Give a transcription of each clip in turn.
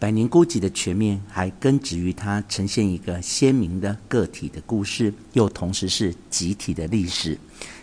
百年孤寂的全面，还根植于它呈现一个鲜明的个体的故事，又同时是集体的历史。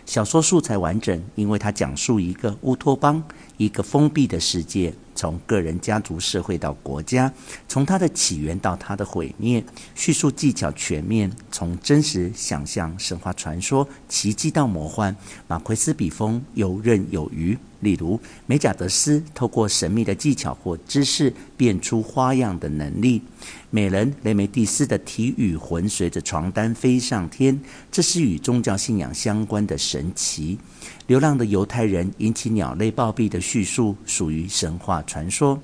小说素材完整，因为它讲述一个乌托邦，一个封闭的世界。从个人、家族、社会到国家，从它的起源到它的毁灭，叙述技巧全面，从真实想象、神话传说、奇迹到魔幻，马奎斯笔锋游刃有余。例如，梅贾德斯透过神秘的技巧或知识变出花样的能力；美人雷梅蒂斯的体与魂随着床单飞上天，这是与宗教信仰相关的神奇。流浪的犹太人引起鸟类暴毙的叙述属于神话传说。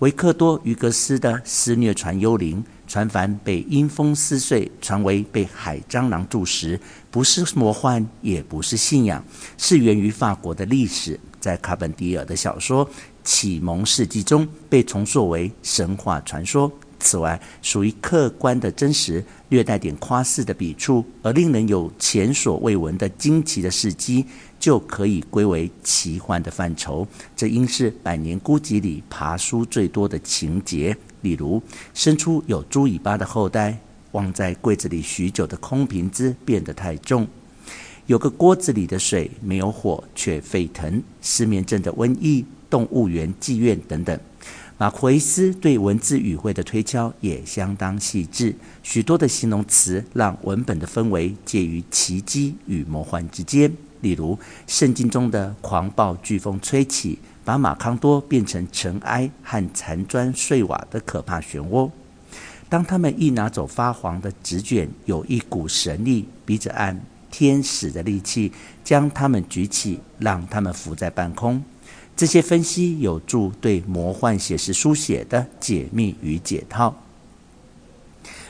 维克多·于格斯的肆虐船幽灵，船帆被阴风撕碎，船桅被海蟑螂蛀食，不是魔幻，也不是信仰，是源于法国的历史。在卡本迪尔的小说《启蒙世纪》中被重塑为神话传说。此外，属于客观的真实，略带点夸饰的笔触，而令人有前所未闻的惊奇的事迹，就可以归为奇幻的范畴。这应是《百年孤寂》里爬书最多的情节。例如，生出有猪尾巴的后代，忘在柜子里许久的空瓶子变得太重。有个锅子里的水没有火却沸腾，失眠症的瘟疫，动物园妓院等等。马奎斯对文字语汇的推敲也相当细致，许多的形容词让文本的氛围介于奇迹与魔幻之间。例如，圣经中的狂暴飓风吹起，把马康多变成尘埃和残砖碎瓦的可怕漩涡。当他们一拿走发黄的纸卷，有一股神力，逼着按。天使的力气将他们举起，让他们浮在半空。这些分析有助对魔幻写实书写的解密与解套。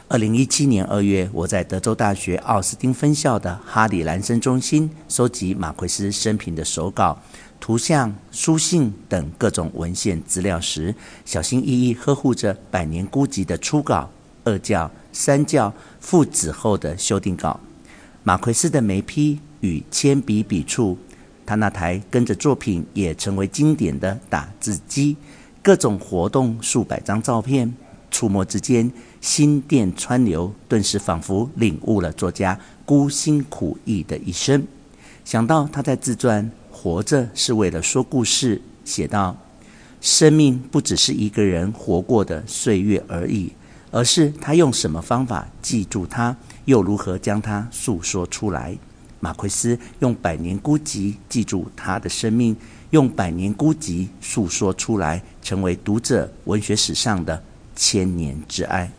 二零一七年二月，我在德州大学奥斯汀分校的哈里兰森中心收集马奎斯生平的手稿、图像、书信等各种文献资料时，小心翼翼呵护着《百年孤寂》的初稿、二教、三教、附子后的修订稿。马奎斯的眉批与铅笔笔触，他那台跟着作品也成为经典的打字机，各种活动，数百张照片，触摸之间，心电川流，顿时仿佛领悟了作家孤辛苦役的一生。想到他在自传《活着是为了说故事》写道：“生命不只是一个人活过的岁月而已，而是他用什么方法记住它。”又如何将它诉说出来？马奎斯用百年孤寂记住他的生命，用百年孤寂诉说出来，成为读者文学史上的千年之爱。